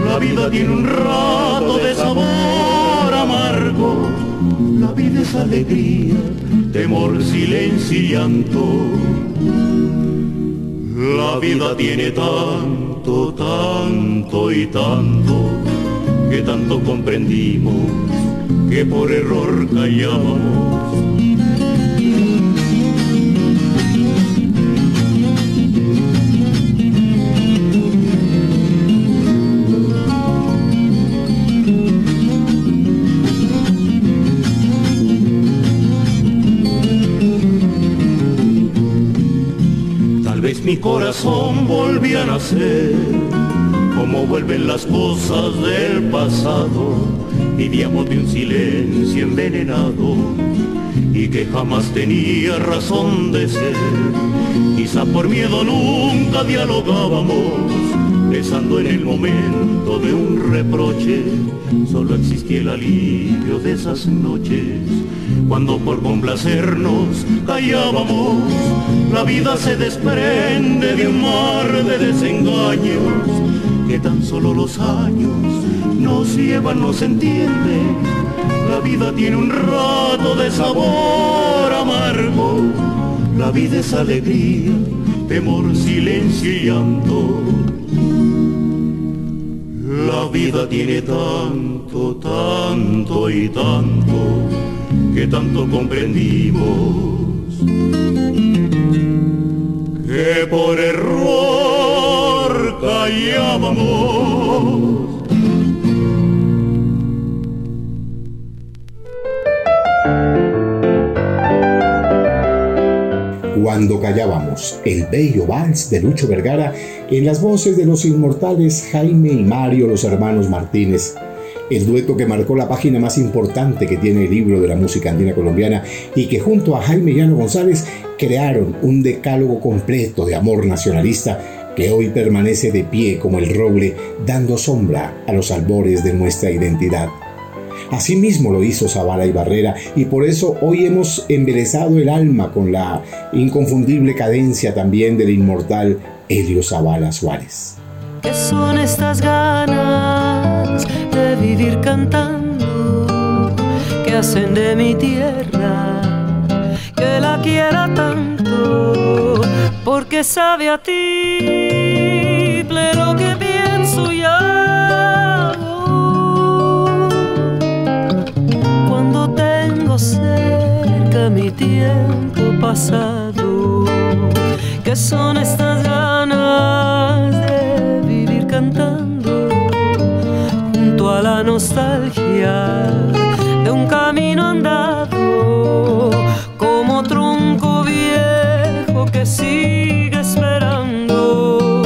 La vida tiene un rato de sabor amargo. La vida es alegría, temor, silencio y llanto. La vida tiene tanto, tanto y tanto que tanto comprendimos que por error callamos. Corazón volvía a nacer, como vuelven las cosas del pasado vivíamos de un silencio envenenado y que jamás tenía razón de ser. Quizá por miedo nunca dialogábamos, pensando en el momento de un reproche, solo existía el alivio de esas noches, cuando por complacernos callábamos, la vida se desprende de un mar de desengaños, que tan solo los años nos lleva, no se entiende. La vida tiene un rato de sabor amargo. La vida es alegría, temor, silencio y llanto. La vida tiene tanto, tanto y tanto que tanto comprendimos que por error callábamos Cuando callábamos, el bello vals de Lucho Vergara en las voces de los inmortales Jaime y Mario, los hermanos Martínez. El dueto que marcó la página más importante que tiene el libro de la música andina colombiana y que junto a Jaime Llano González crearon un decálogo completo de amor nacionalista que hoy permanece de pie como el roble, dando sombra a los albores de nuestra identidad. Asimismo lo hizo Zavala y Barrera y por eso hoy hemos embelezado el alma con la inconfundible cadencia también del inmortal Helio Zavala Suárez. ¿Qué son estas ganas de vivir cantando que hacen de mi tierra que la quiera tanto, porque sabe a ti, pero que cerca mi tiempo pasado, que son estas ganas de vivir cantando junto a la nostalgia de un camino andado como tronco viejo que sigue esperando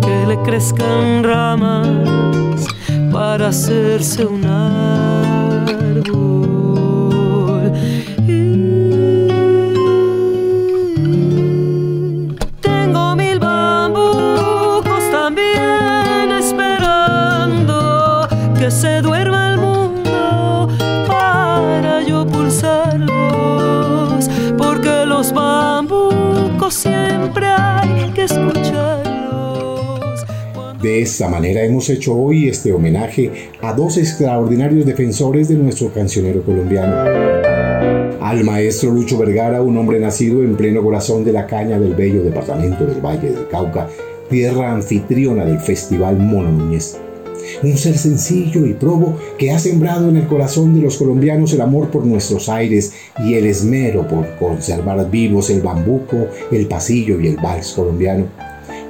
que le crezcan ramas para hacerse un árbol. Esta manera hemos hecho hoy este homenaje a dos extraordinarios defensores de nuestro cancionero colombiano. Al maestro Lucho Vergara, un hombre nacido en pleno corazón de la caña del bello departamento del Valle del Cauca, tierra anfitriona del Festival Mono Núñez. Un ser sencillo y probo que ha sembrado en el corazón de los colombianos el amor por nuestros aires y el esmero por conservar vivos el bambuco, el pasillo y el vals colombiano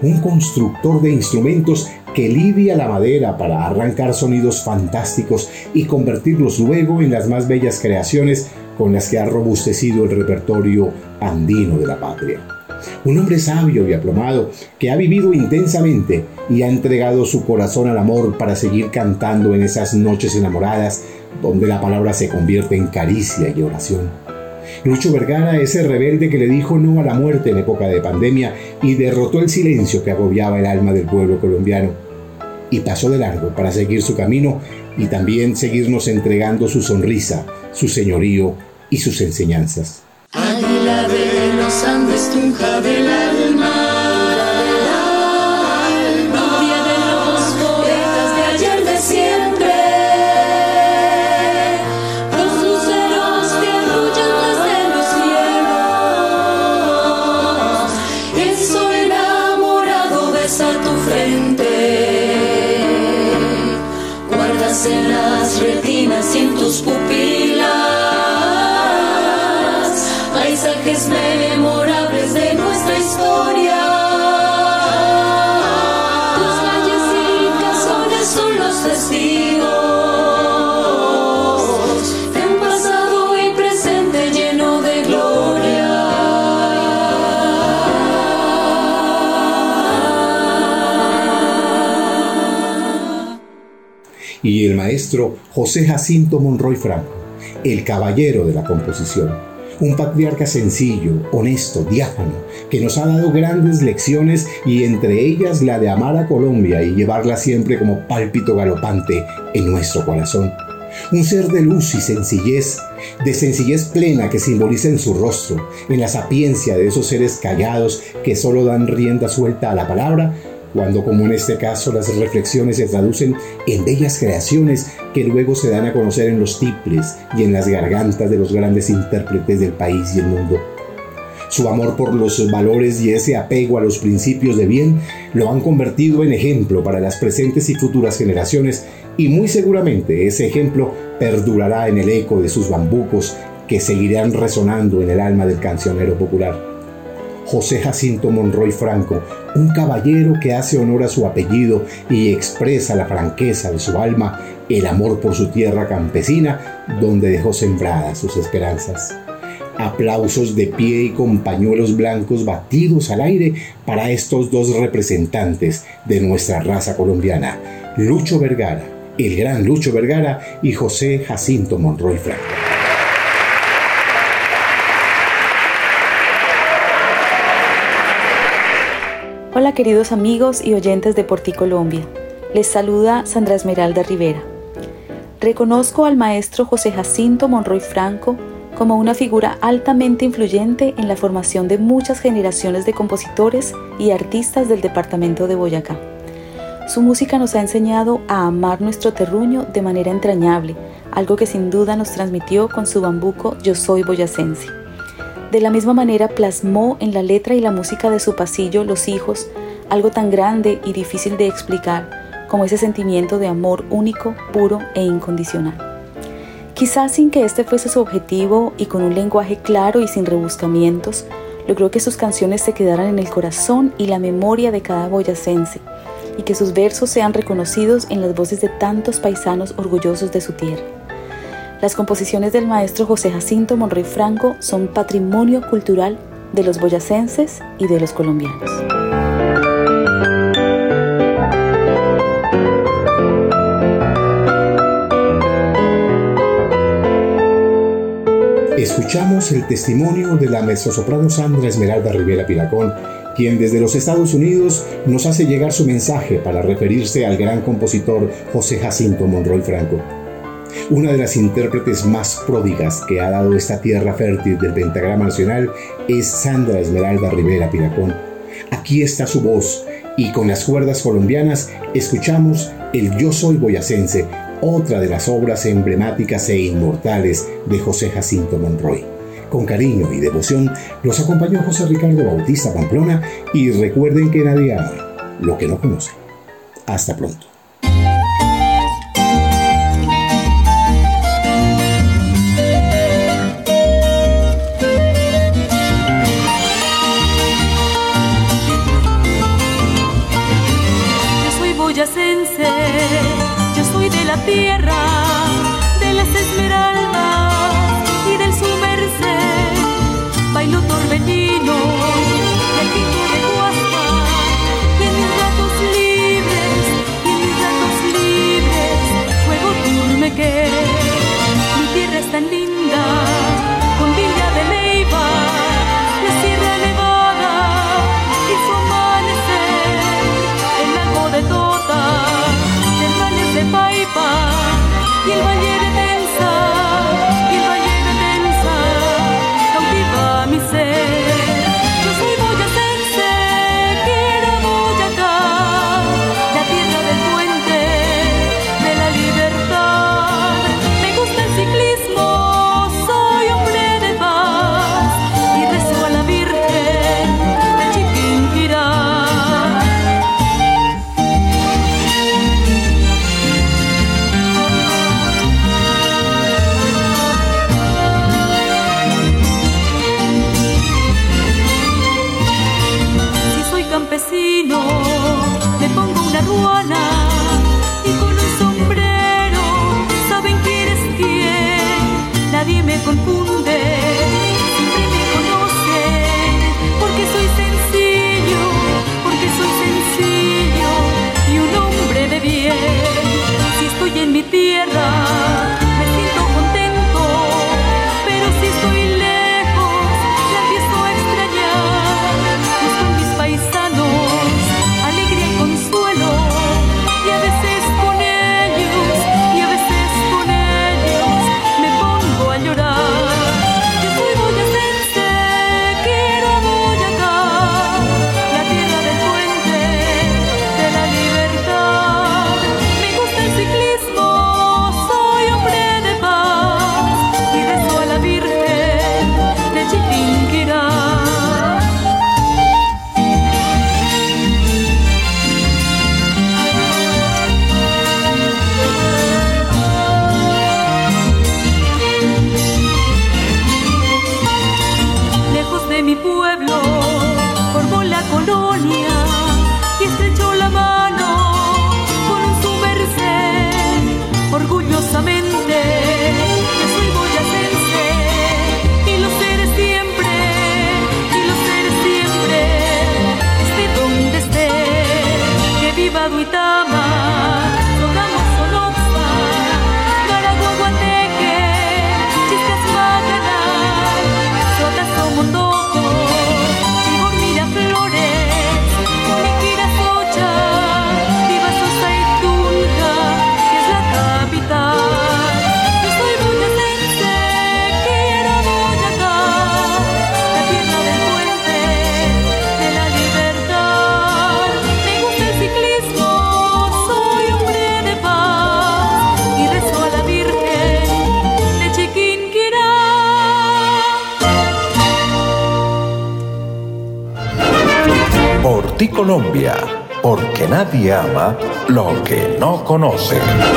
un constructor de instrumentos que lidia la madera para arrancar sonidos fantásticos y convertirlos luego en las más bellas creaciones con las que ha robustecido el repertorio andino de la patria. Un hombre sabio y aplomado que ha vivido intensamente y ha entregado su corazón al amor para seguir cantando en esas noches enamoradas donde la palabra se convierte en caricia y oración. Lucho Vergara es el rebelde que le dijo no a la muerte en época de pandemia y derrotó el silencio que agobiaba el alma del pueblo colombiano. Y pasó de largo para seguir su camino y también seguirnos entregando su sonrisa, su señorío y sus enseñanzas. Águila de los Andes, tunja del alma. Y el maestro José Jacinto Monroy Franco, el caballero de la composición un patriarca sencillo, honesto, diáfano, que nos ha dado grandes lecciones y entre ellas la de amar a Colombia y llevarla siempre como pálpito galopante en nuestro corazón. Un ser de luz y sencillez, de sencillez plena que simboliza en su rostro, en la sapiencia de esos seres callados que solo dan rienda suelta a la palabra cuando como en este caso las reflexiones se traducen en bellas creaciones que luego se dan a conocer en los tiples y en las gargantas de los grandes intérpretes del país y el mundo. Su amor por los valores y ese apego a los principios de bien lo han convertido en ejemplo para las presentes y futuras generaciones y muy seguramente ese ejemplo perdurará en el eco de sus bambucos que seguirán resonando en el alma del cancionero popular. José Jacinto Monroy Franco, un caballero que hace honor a su apellido y expresa la franqueza de su alma, el amor por su tierra campesina, donde dejó sembradas sus esperanzas. Aplausos de pie y con pañuelos blancos batidos al aire para estos dos representantes de nuestra raza colombiana, Lucho Vergara, el gran Lucho Vergara y José Jacinto Monroy Franco. Hola queridos amigos y oyentes de Porti Colombia. Les saluda Sandra Esmeralda Rivera. Reconozco al maestro José Jacinto Monroy Franco como una figura altamente influyente en la formación de muchas generaciones de compositores y artistas del departamento de Boyacá. Su música nos ha enseñado a amar nuestro terruño de manera entrañable, algo que sin duda nos transmitió con su bambuco Yo Soy Boyacense. De la misma manera plasmó en la letra y la música de su pasillo Los hijos algo tan grande y difícil de explicar como ese sentimiento de amor único, puro e incondicional. Quizás sin que este fuese su objetivo y con un lenguaje claro y sin rebuscamientos, logró que sus canciones se quedaran en el corazón y la memoria de cada boyacense y que sus versos sean reconocidos en las voces de tantos paisanos orgullosos de su tierra. Las composiciones del maestro José Jacinto Monroy Franco son patrimonio cultural de los boyacenses y de los colombianos. Escuchamos el testimonio de la mezzosoprano Sandra Esmeralda Rivera Piracón, quien desde los Estados Unidos nos hace llegar su mensaje para referirse al gran compositor José Jacinto Monroy Franco. Una de las intérpretes más pródigas que ha dado esta tierra fértil del pentagrama nacional es Sandra Esmeralda Rivera Piracón. Aquí está su voz y con las cuerdas colombianas escuchamos el Yo Soy Boyacense, otra de las obras emblemáticas e inmortales de José Jacinto Monroy. Con cariño y devoción los acompañó José Ricardo Bautista Pamplona y recuerden que nadie ama lo que no conoce. Hasta pronto. Nadie